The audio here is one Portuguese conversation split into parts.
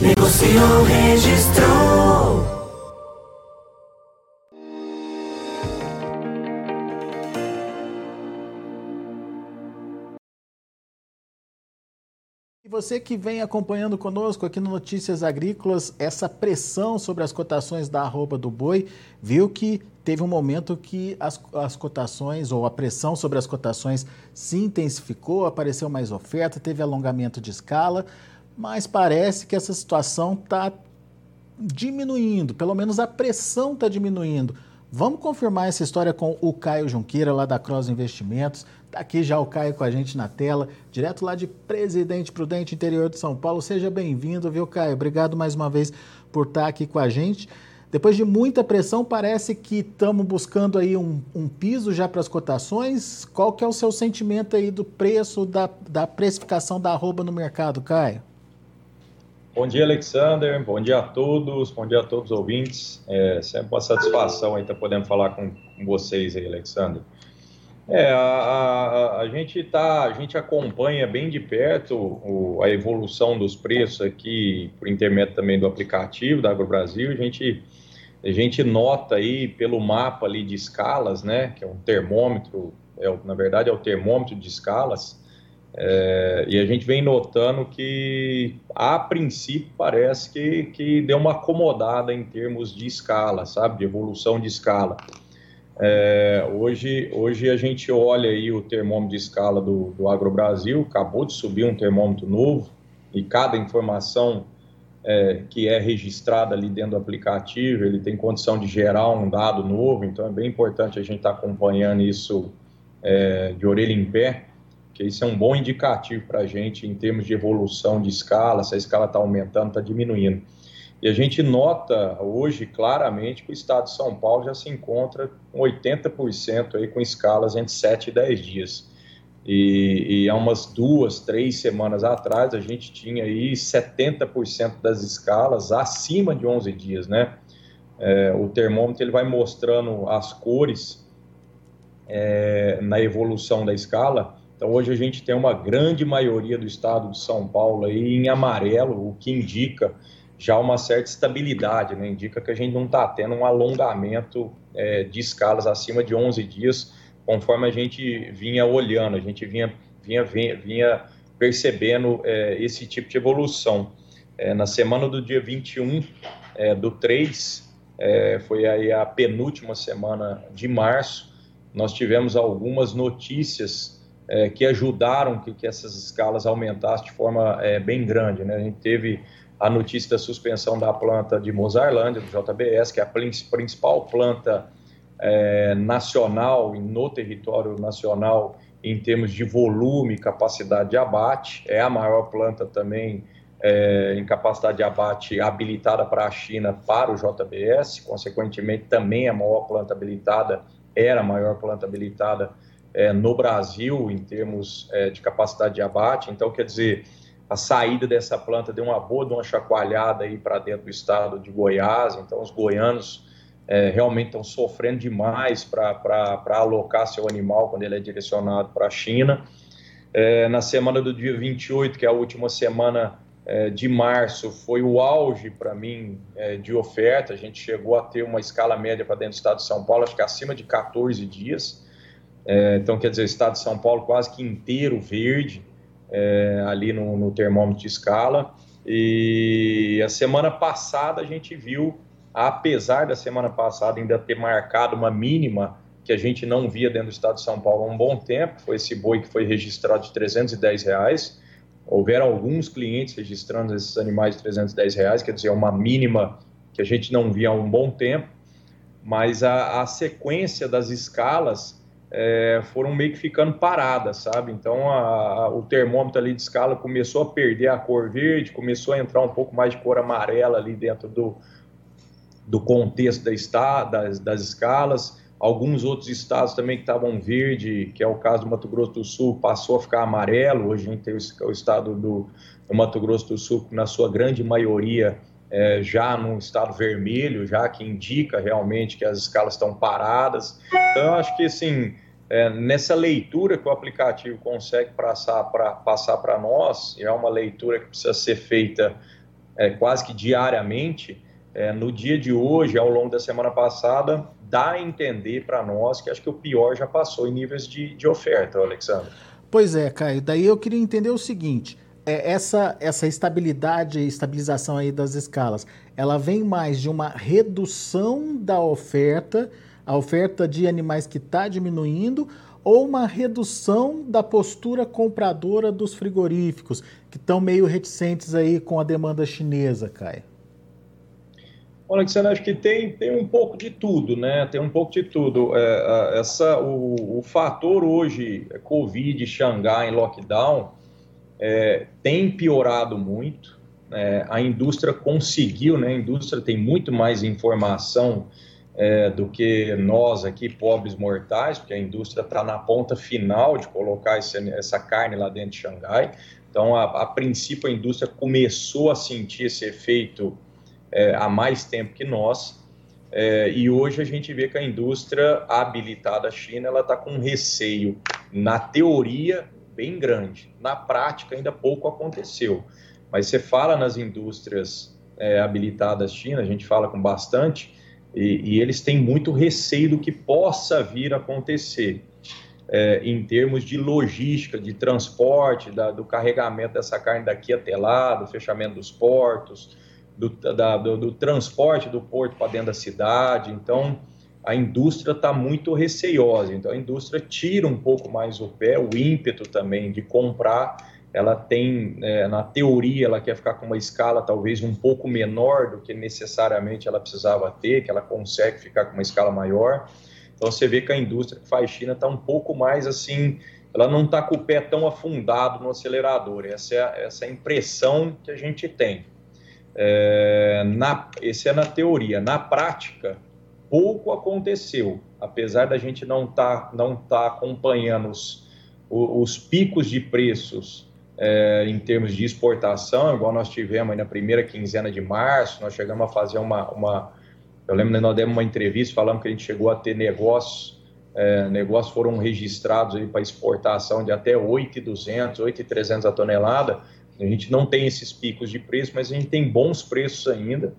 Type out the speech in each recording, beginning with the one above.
Negociou, registrou. E você que vem acompanhando conosco aqui no Notícias Agrícolas, essa pressão sobre as cotações da arroba do boi, viu que teve um momento que as, as cotações, ou a pressão sobre as cotações se intensificou, apareceu mais oferta, teve alongamento de escala, mas parece que essa situação está diminuindo, pelo menos a pressão está diminuindo. Vamos confirmar essa história com o Caio Junqueira, lá da Cross Investimentos. Está aqui já o Caio com a gente na tela, direto lá de Presidente Prudente, interior de São Paulo. Seja bem-vindo, viu, Caio? Obrigado mais uma vez por estar aqui com a gente. Depois de muita pressão, parece que estamos buscando aí um, um piso já para as cotações. Qual que é o seu sentimento aí do preço, da, da precificação da arroba no mercado, Caio? Bom dia, Alexander. Bom dia a todos. Bom dia a todos os ouvintes. É sempre uma satisfação aí estar podendo falar com, com vocês aí, Alexander. É, a, a, a, gente tá, a gente acompanha bem de perto o, a evolução dos preços aqui, por intermédio também do aplicativo da AgroBrasil. A gente, a gente nota aí pelo mapa ali de escalas, né, que é um termômetro, é, na verdade é o termômetro de escalas, é, e a gente vem notando que, a princípio, parece que, que deu uma acomodada em termos de escala, sabe, de evolução de escala. É, hoje, hoje a gente olha aí o termômetro de escala do, do AgroBrasil, acabou de subir um termômetro novo e cada informação é, que é registrada ali dentro do aplicativo, ele tem condição de gerar um dado novo, então é bem importante a gente estar tá acompanhando isso é, de orelha em pé, que isso é um bom indicativo para a gente em termos de evolução de escala, se a escala está aumentando, está diminuindo. E a gente nota hoje claramente que o estado de São Paulo já se encontra com 80% aí com escalas entre 7 e 10 dias. E, e há umas duas, três semanas atrás a gente tinha aí 70% das escalas acima de 11 dias, né? É, o termômetro ele vai mostrando as cores é, na evolução da escala. Então hoje a gente tem uma grande maioria do estado de São Paulo aí em amarelo, o que indica já uma certa estabilidade, né? indica que a gente não está tendo um alongamento é, de escalas acima de 11 dias, conforme a gente vinha olhando, a gente vinha, vinha, vinha, percebendo é, esse tipo de evolução. É, na semana do dia 21 é, do 3, é, foi aí a penúltima semana de março, nós tivemos algumas notícias é, que ajudaram que, que essas escalas aumentassem de forma bem grande. Né? A gente teve a notícia da suspensão da planta de Mozarlândia, do JBS, que é a principal planta é, nacional, no território nacional, em termos de volume e capacidade de abate. É a maior planta também é, em capacidade de abate habilitada para a China para o JBS, consequentemente, também a maior planta habilitada, era a maior planta habilitada é, no Brasil em termos é, de capacidade de abate. Então, quer dizer a saída dessa planta deu uma boa, uma chacoalhada aí para dentro do estado de Goiás, então os goianos é, realmente estão sofrendo demais para alocar seu animal quando ele é direcionado para a China. É, na semana do dia 28, que é a última semana é, de março, foi o auge para mim é, de oferta. A gente chegou a ter uma escala média para dentro do estado de São Paulo, acho que acima de 14 dias. É, então, quer dizer, o estado de São Paulo quase que inteiro verde é, ali no, no termômetro de escala. E a semana passada a gente viu, apesar da semana passada ainda ter marcado uma mínima que a gente não via dentro do estado de São Paulo há um bom tempo, foi esse boi que foi registrado de 310 reais. Houveram alguns clientes registrando esses animais de 310 reais, quer dizer, uma mínima que a gente não via há um bom tempo, mas a, a sequência das escalas é, foram meio que ficando paradas, sabe? Então a, a, o termômetro ali de escala começou a perder a cor verde, começou a entrar um pouco mais de cor amarela ali dentro do, do contexto da está, das, das escalas. Alguns outros estados também que estavam verde, que é o caso do Mato Grosso do Sul, passou a ficar amarelo. Hoje a gente tem o, o estado do, do, Mato Grosso do Sul, na sua grande maioria, é, já no estado vermelho, já que indica realmente que as escalas estão paradas. Então, eu acho que, assim, é, nessa leitura que o aplicativo consegue passar para nós, e é uma leitura que precisa ser feita é, quase que diariamente, é, no dia de hoje, ao longo da semana passada, dá a entender para nós que acho que o pior já passou em níveis de, de oferta, Alexandre. Pois é, Caio. Daí eu queria entender o seguinte: é, essa, essa estabilidade e estabilização aí das escalas, ela vem mais de uma redução da oferta, a oferta de animais que está diminuindo, ou uma redução da postura compradora dos frigoríficos, que estão meio reticentes aí com a demanda chinesa, Caio? Olha, Alexandre, acho que tem, tem um pouco de tudo, né? Tem um pouco de tudo. É, essa, o, o fator hoje, Covid, Xangai, lockdown, é, tem piorado muito. É, a indústria conseguiu, né? A indústria tem muito mais informação é, do que nós aqui, pobres mortais, porque a indústria está na ponta final de colocar esse, essa carne lá dentro de Xangai. Então, a, a princípio, a indústria começou a sentir esse efeito é, há mais tempo que nós. É, e hoje a gente vê que a indústria habilitada China ela está com um receio, na teoria, bem grande. Na prática, ainda pouco aconteceu. Mas você fala nas indústrias é, habilitadas China, a gente fala com bastante, e, e, eles têm muito receio do que possa vir a acontecer. É, em termos de logística, de transporte, da, do carregamento dessa carne daqui até lá, do fechamento dos portos, do, da, do, do transporte do porto para dentro da cidade. Então, a indústria está muito receiosa. Então, a indústria tira um pouco mais o pé, o ímpeto também de comprar. Ela tem, é, na teoria, ela quer ficar com uma escala talvez um pouco menor do que necessariamente ela precisava ter, que ela consegue ficar com uma escala maior. Então, você vê que a indústria que faz China está um pouco mais assim, ela não está com o pé tão afundado no acelerador. Essa é, a, essa é a impressão que a gente tem. É, na, esse é na teoria. Na prática, pouco aconteceu, apesar da gente não estar tá, não tá acompanhando os, os, picos de preços é, em termos de exportação, igual nós tivemos na primeira quinzena de março, nós chegamos a fazer uma. uma eu lembro que nós demos uma entrevista falando que a gente chegou a ter negócios, é, negócios foram registrados para exportação de até 8,200, 8,300 a tonelada a gente não tem esses picos de preço, mas a gente tem bons preços ainda,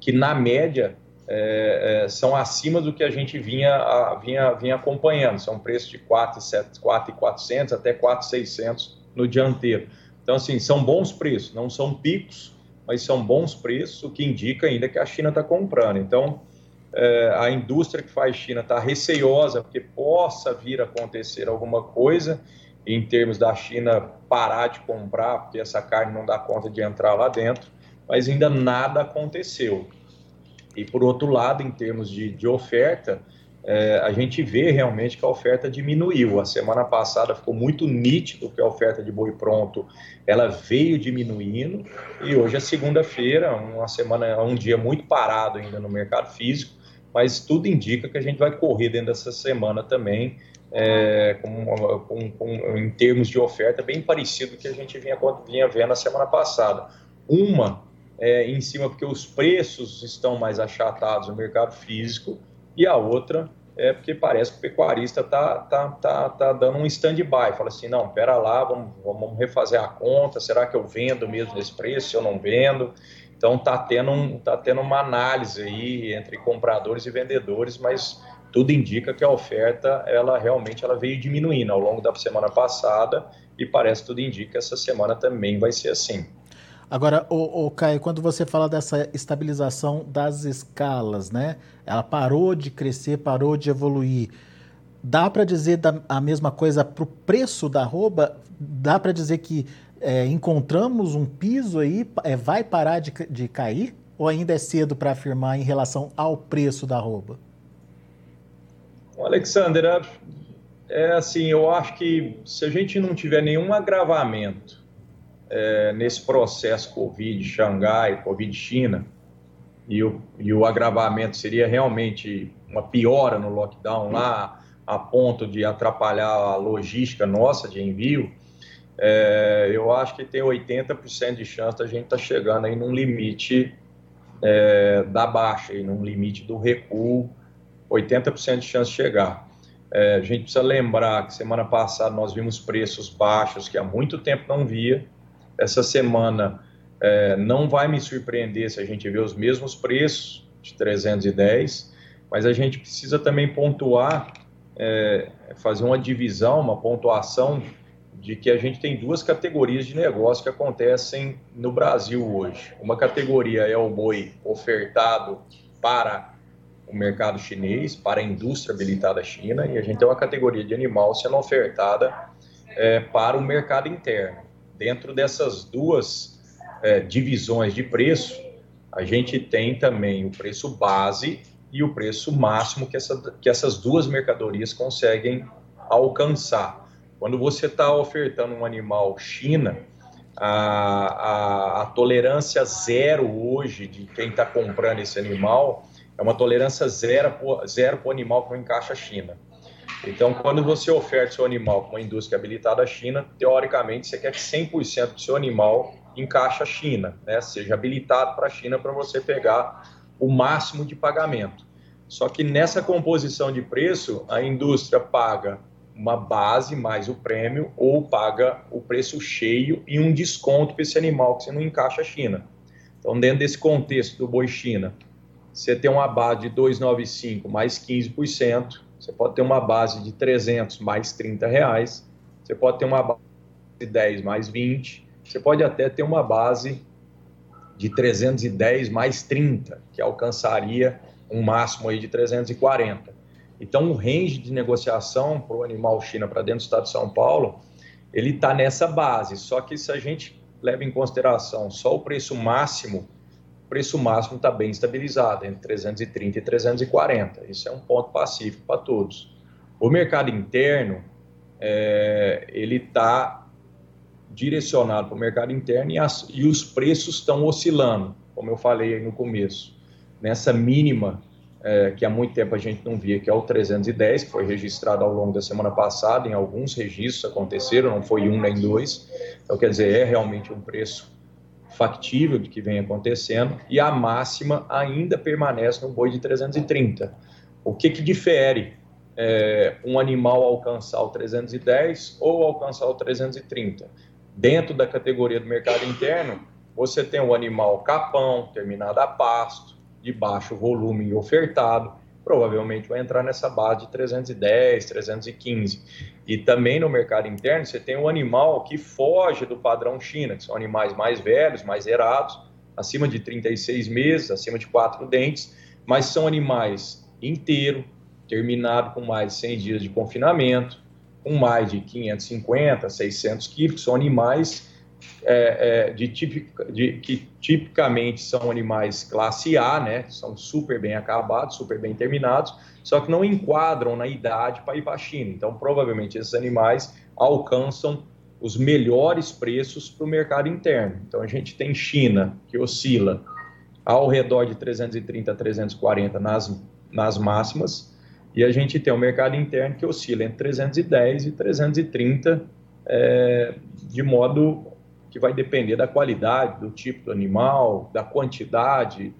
que na média é, é, são acima do que a gente vinha, a, vinha, vinha acompanhando. São preços de 4,400 até 4,600 no dianteiro. Então, assim, são bons preços, não são picos, mas são bons preços, o que indica ainda que a China está comprando. Então, é, a indústria que faz China está receiosa porque possa vir a acontecer alguma coisa em termos da China parar de comprar, porque essa carne não dá conta de entrar lá dentro, mas ainda nada aconteceu. E por outro lado, em termos de, de oferta, é, a gente vê realmente que a oferta diminuiu. A semana passada ficou muito nítido que a oferta de boi pronto ela veio diminuindo e hoje é segunda-feira, uma semana, um dia muito parado ainda no mercado físico, mas tudo indica que a gente vai correr dentro dessa semana também é, com, com, com, em termos de oferta bem parecido que a gente vinha, vinha vendo na semana passada. Uma é, em cima porque os preços estão mais achatados no mercado físico e a outra é porque parece que o pecuarista está tá, tá, tá dando um stand-by, fala assim, não, pera lá, vamos, vamos refazer a conta, será que eu vendo mesmo nesse preço, se eu não vendo? Então está tendo, um, tá tendo uma análise aí entre compradores e vendedores, mas tudo indica que a oferta ela realmente ela veio diminuindo ao longo da semana passada e parece tudo indica que essa semana também vai ser assim. Agora, o, Caio, quando você fala dessa estabilização das escalas, né? Ela parou de crescer, parou de evoluir. Dá para dizer da, a mesma coisa para o preço da arroba? Dá para dizer que é, encontramos um piso aí, é, vai parar de, de cair? Ou ainda é cedo para afirmar em relação ao preço da arroba? Alexander, É assim, eu acho que se a gente não tiver nenhum agravamento é, nesse processo Covid Xangai, Covid China, e o, e o agravamento seria realmente uma piora no lockdown lá, a ponto de atrapalhar a logística nossa de envio, é, eu acho que tem 80% de chance da gente estar tá chegando aí num limite é, da baixa, aí, num limite do recuo, 80% de chance de chegar. É, a gente precisa lembrar que semana passada nós vimos preços baixos que há muito tempo não via. Essa semana é, não vai me surpreender se a gente ver os mesmos preços de 310, mas a gente precisa também pontuar, é, fazer uma divisão, uma pontuação de que a gente tem duas categorias de negócio que acontecem no Brasil hoje. Uma categoria é o boi ofertado para o mercado chinês, para a indústria habilitada China, e a gente tem uma categoria de animal sendo ofertada é, para o mercado interno. Dentro dessas duas é, divisões de preço, a gente tem também o preço base e o preço máximo que, essa, que essas duas mercadorias conseguem alcançar. Quando você está ofertando um animal China, a, a, a, tolerância zero hoje de quem está comprando esse animal é uma tolerância zero para o animal que não encaixa China. Então, quando você oferta seu animal para uma indústria habilitada à China, teoricamente você quer que 100% do seu animal encaixe a China, né? seja habilitado para a China para você pegar o máximo de pagamento. Só que nessa composição de preço, a indústria paga uma base mais o prêmio ou paga o preço cheio e um desconto para esse animal que você não encaixa a China. Então, dentro desse contexto do boi China, você tem uma base de 295 mais 15%, você pode ter uma base de 300 mais 30 reais, você pode ter uma base de 10 mais 20, você pode até ter uma base de 310 mais 30, que alcançaria um máximo aí de 340. Então, o range de negociação para o animal China para dentro do estado de São Paulo, ele está nessa base. Só que se a gente leva em consideração só o preço máximo, preço máximo está bem estabilizado, entre 330 e 340. Isso é um ponto pacífico para todos. O mercado interno, é, ele está direcionado para o mercado interno e, as, e os preços estão oscilando, como eu falei no começo, nessa mínima é, que há muito tempo a gente não via, que é o 310, que foi registrado ao longo da semana passada, em alguns registros aconteceram, não foi um nem dois. Então, quer dizer, é realmente um preço factível de que vem acontecendo, e a máxima ainda permanece no boi de 330. O que, que difere é, um animal alcançar o 310 ou alcançar o 330? Dentro da categoria do mercado interno, você tem o animal capão, terminado a pasto, de baixo volume ofertado, provavelmente vai entrar nessa base de 310, 315. E também no mercado interno, você tem um animal que foge do padrão China, que são animais mais velhos, mais erados, acima de 36 meses, acima de quatro dentes, mas são animais inteiro, terminado com mais de 100 dias de confinamento, com mais de 550, 600 quilos, são animais é, é, de, de, que tipicamente são animais classe A, né? São super bem acabados, super bem terminados, só que não enquadram na idade para ir para a China. Então, provavelmente esses animais alcançam os melhores preços para o mercado interno. Então, a gente tem China que oscila ao redor de 330 a 340 nas, nas máximas, e a gente tem o mercado interno que oscila entre 310 e 330 é, de modo que vai depender da qualidade, do tipo do animal, da quantidade,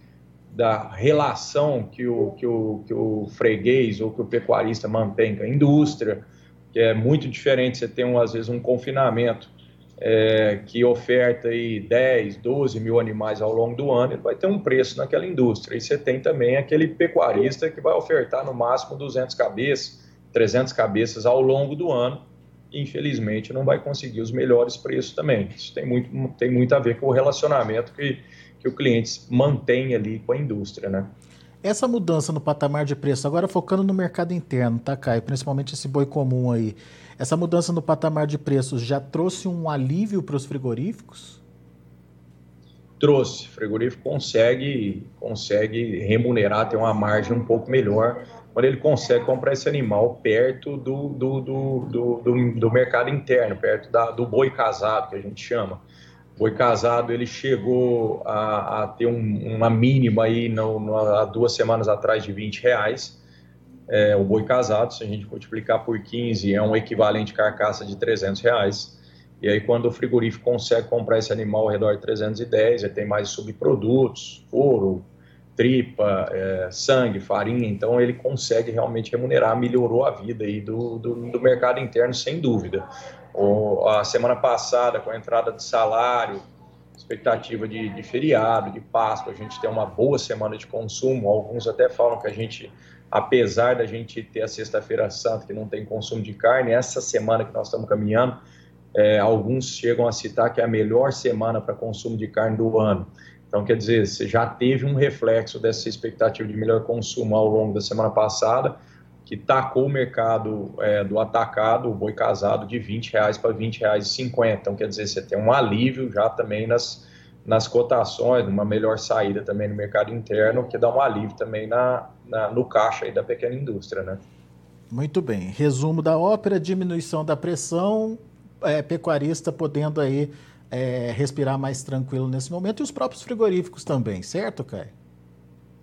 da relação que o, que o, que o freguês ou que o pecuarista mantém com a indústria, que é muito diferente você ter, um, às vezes, um confinamento é, que oferta aí 10, 12 mil animais ao longo do ano, ele vai ter um preço naquela indústria. E você tem também aquele pecuarista que vai ofertar no máximo 200 cabeças, 300 cabeças ao longo do ano, infelizmente não vai conseguir os melhores preços também. Isso tem muito, tem muito a ver com o relacionamento que, que o cliente mantém ali com a indústria, né? Essa mudança no patamar de preço, agora focando no mercado interno, tá, Caio? Principalmente esse boi comum aí. Essa mudança no patamar de preços já trouxe um alívio para os frigoríficos? Trouxe. O frigorífico consegue, consegue remunerar, ter uma margem um pouco melhor quando ele consegue comprar esse animal perto do, do, do, do, do mercado interno, perto da, do boi casado, que a gente chama. O boi casado, ele chegou a, a ter um, uma mínima aí no, no, há duas semanas atrás de 20 reais. É, o boi casado, se a gente multiplicar por 15, é um equivalente carcaça de 300 reais. E aí, quando o frigorífico consegue comprar esse animal ao redor de 310, ele tem mais subprodutos, ouro, tripa, é, sangue, farinha, então ele consegue realmente remunerar, melhorou a vida aí do, do, do mercado interno, sem dúvida. O, a semana passada, com a entrada de salário, expectativa de, de, feriado, de Páscoa, a gente tem uma boa semana de consumo. Alguns até falam que a gente, apesar da gente ter a Sexta-feira Santa, que não tem consumo de carne, essa semana que nós estamos caminhando, é, alguns chegam a citar que é a melhor semana para consumo de carne do ano. Então, quer dizer, você já teve um reflexo dessa expectativa de melhor consumo ao longo da semana passada, que tacou o mercado é, do atacado, o boi casado, de 20 reais para 20 reais e 50. Então, quer dizer, você tem um alívio já também nas, nas cotações, uma melhor saída também no mercado interno, que dá um alívio também na, na no caixa da pequena indústria, né? Muito bem. Resumo da ópera, diminuição da pressão, é, pecuarista podendo aí é, respirar mais tranquilo nesse momento e os próprios frigoríficos também, certo, Caio?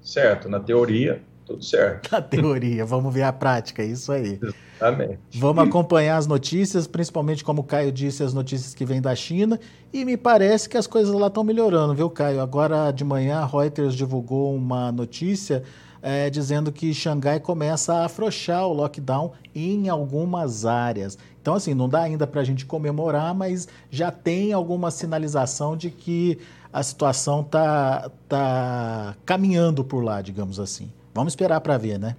Certo, na teoria, tudo certo. Na teoria, vamos ver a prática, isso aí. Exatamente. Vamos acompanhar as notícias, principalmente como o Caio disse, as notícias que vêm da China, e me parece que as coisas lá estão melhorando, viu, Caio? Agora de manhã a Reuters divulgou uma notícia é, dizendo que Xangai começa a afrouxar o lockdown em algumas áreas. Então, assim, não dá ainda para a gente comemorar, mas já tem alguma sinalização de que a situação está tá caminhando por lá, digamos assim. Vamos esperar para ver, né?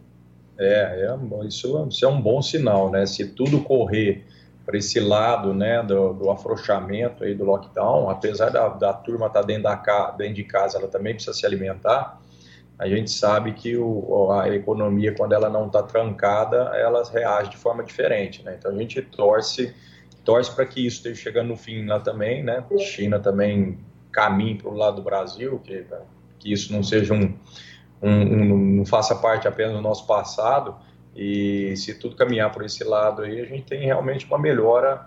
É, é isso, isso, é um bom sinal, né? Se tudo correr para esse lado, né, do, do, afrouxamento aí do lockdown, apesar da, da turma estar tá dentro, da, dentro de casa, ela também precisa se alimentar a gente sabe que o, a economia, quando ela não está trancada, ela reage de forma diferente, né? Então a gente torce, torce para que isso esteja chegando no fim lá também, né? China também caminhe para o lado do Brasil, que, que isso não seja um, um, um, não faça parte apenas do nosso passado, e se tudo caminhar por esse lado aí, a gente tem realmente uma melhora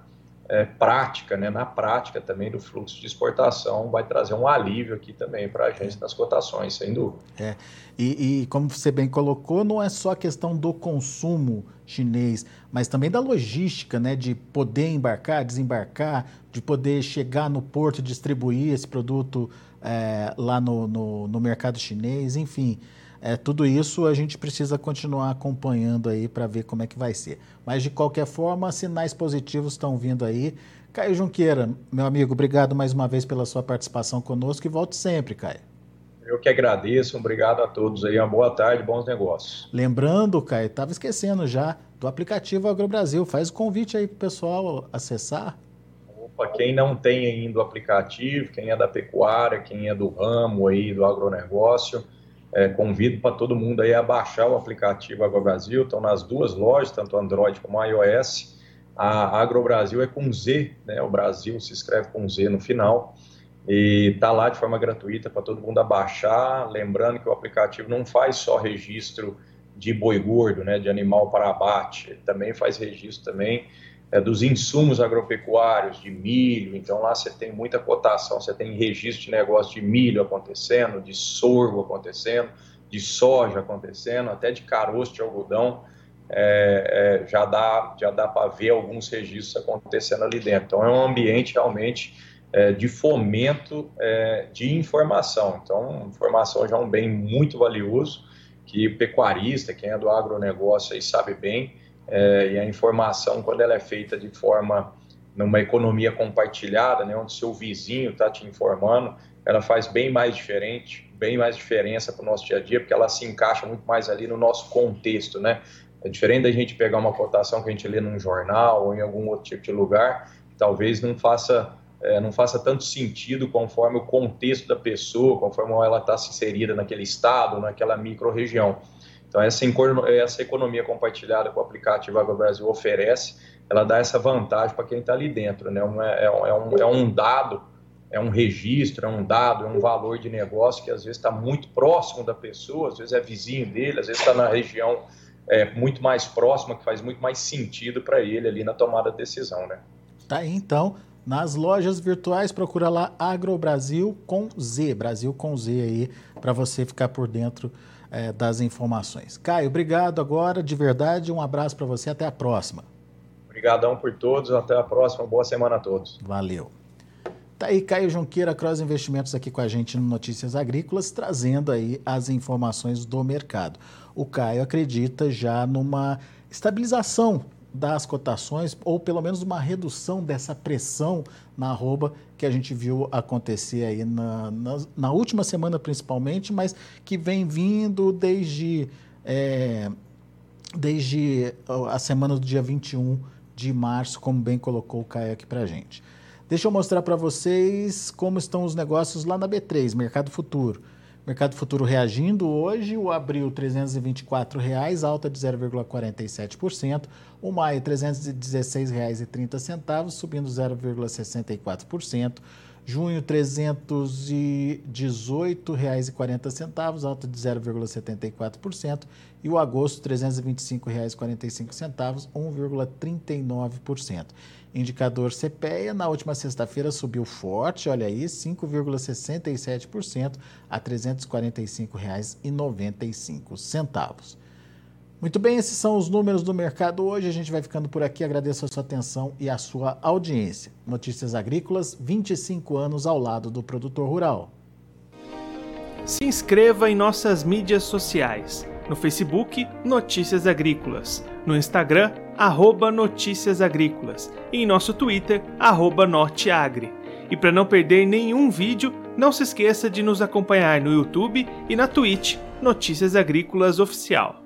é, prática, né, na prática também do fluxo de exportação, vai trazer um alívio aqui também para a gente nas cotações, sem dúvida. É. E, e, como você bem colocou, não é só a questão do consumo chinês, mas também da logística, né, de poder embarcar, desembarcar, de poder chegar no porto e distribuir esse produto é, lá no, no, no mercado chinês, enfim. É, tudo isso a gente precisa continuar acompanhando aí para ver como é que vai ser. Mas de qualquer forma, sinais positivos estão vindo aí. Caio Junqueira, meu amigo, obrigado mais uma vez pela sua participação conosco e volte sempre, Caio. Eu que agradeço, obrigado a todos aí, uma boa tarde, bons negócios. Lembrando, Caio, estava esquecendo já do aplicativo AgroBrasil, faz o convite aí para o pessoal acessar. Opa, quem não tem ainda o aplicativo, quem é da pecuária, quem é do ramo aí do agronegócio, é, convido para todo mundo aí a baixar o aplicativo AgroBrasil, estão nas duas lojas, tanto Android como iOS. A AgroBrasil é com Z, né? O Brasil se escreve com Z no final. E está lá de forma gratuita para todo mundo baixar. Lembrando que o aplicativo não faz só registro de boi gordo, né, de animal para abate, ele também faz registro também é, dos insumos agropecuários, de milho, então lá você tem muita cotação, você tem registro de negócio de milho acontecendo, de sorgo acontecendo, de soja acontecendo, até de caroço de algodão, é, é, já dá, já dá para ver alguns registros acontecendo ali dentro. Então é um ambiente realmente é, de fomento é, de informação. Então, informação já é um bem muito valioso que pecuarista, quem é do agronegócio aí sabe bem, é, e a informação, quando ela é feita de forma, numa economia compartilhada, né, onde seu vizinho está te informando, ela faz bem mais diferente, bem mais diferença para o nosso dia a dia, porque ela se encaixa muito mais ali no nosso contexto, né? É diferente da gente pegar uma cotação que a gente lê num jornal ou em algum outro tipo de lugar, talvez não faça é, não faça tanto sentido conforme o contexto da pessoa, conforme ela está inserida naquele estado, naquela micro-região. Então, essa, essa economia compartilhada que o aplicativo Agro Brasil oferece, ela dá essa vantagem para quem está ali dentro. Né? É, é, é, um, é um dado, é um registro, é um dado, é um valor de negócio que às vezes está muito próximo da pessoa, às vezes é vizinho dele, às vezes está na região é, muito mais próxima, que faz muito mais sentido para ele ali na tomada de decisão, né? Tá aí, então, nas lojas virtuais, procura lá Agrobrasil com Z, Brasil com Z aí, para você ficar por dentro é, das informações. Caio, obrigado agora, de verdade, um abraço para você, até a próxima. Obrigadão por todos, até a próxima, boa semana a todos. Valeu. Tá aí Caio Junqueira, Cross Investimentos aqui com a gente no Notícias Agrícolas, trazendo aí as informações do mercado. O Caio acredita já numa estabilização das cotações, ou pelo menos uma redução dessa pressão na arroba que a gente viu acontecer aí na, na, na última semana principalmente, mas que vem vindo desde, é, desde a semana do dia 21 de março, como bem colocou o Caio aqui para gente. Deixa eu mostrar para vocês como estão os negócios lá na B3, Mercado Futuro. Mercado Futuro reagindo hoje, o abril 324 reais, alta de 0,47%, o maio R$ 316,30, subindo 0,64%, junho R$ 318,40, alta de 0,74%, e o agosto R$ 325,45, 1,39%. Indicador CPEA na última sexta-feira subiu forte, olha aí, 5,67% a R$ 345,95. Muito bem, esses são os números do mercado hoje. A gente vai ficando por aqui. Agradeço a sua atenção e a sua audiência. Notícias Agrícolas, 25 anos ao lado do produtor rural. Se inscreva em nossas mídias sociais. No Facebook, Notícias Agrícolas. No Instagram, arroba Notícias Agrícolas. E em nosso Twitter, arroba Norteagri. E para não perder nenhum vídeo, não se esqueça de nos acompanhar no YouTube e na Twitch, Notícias Agrícolas Oficial.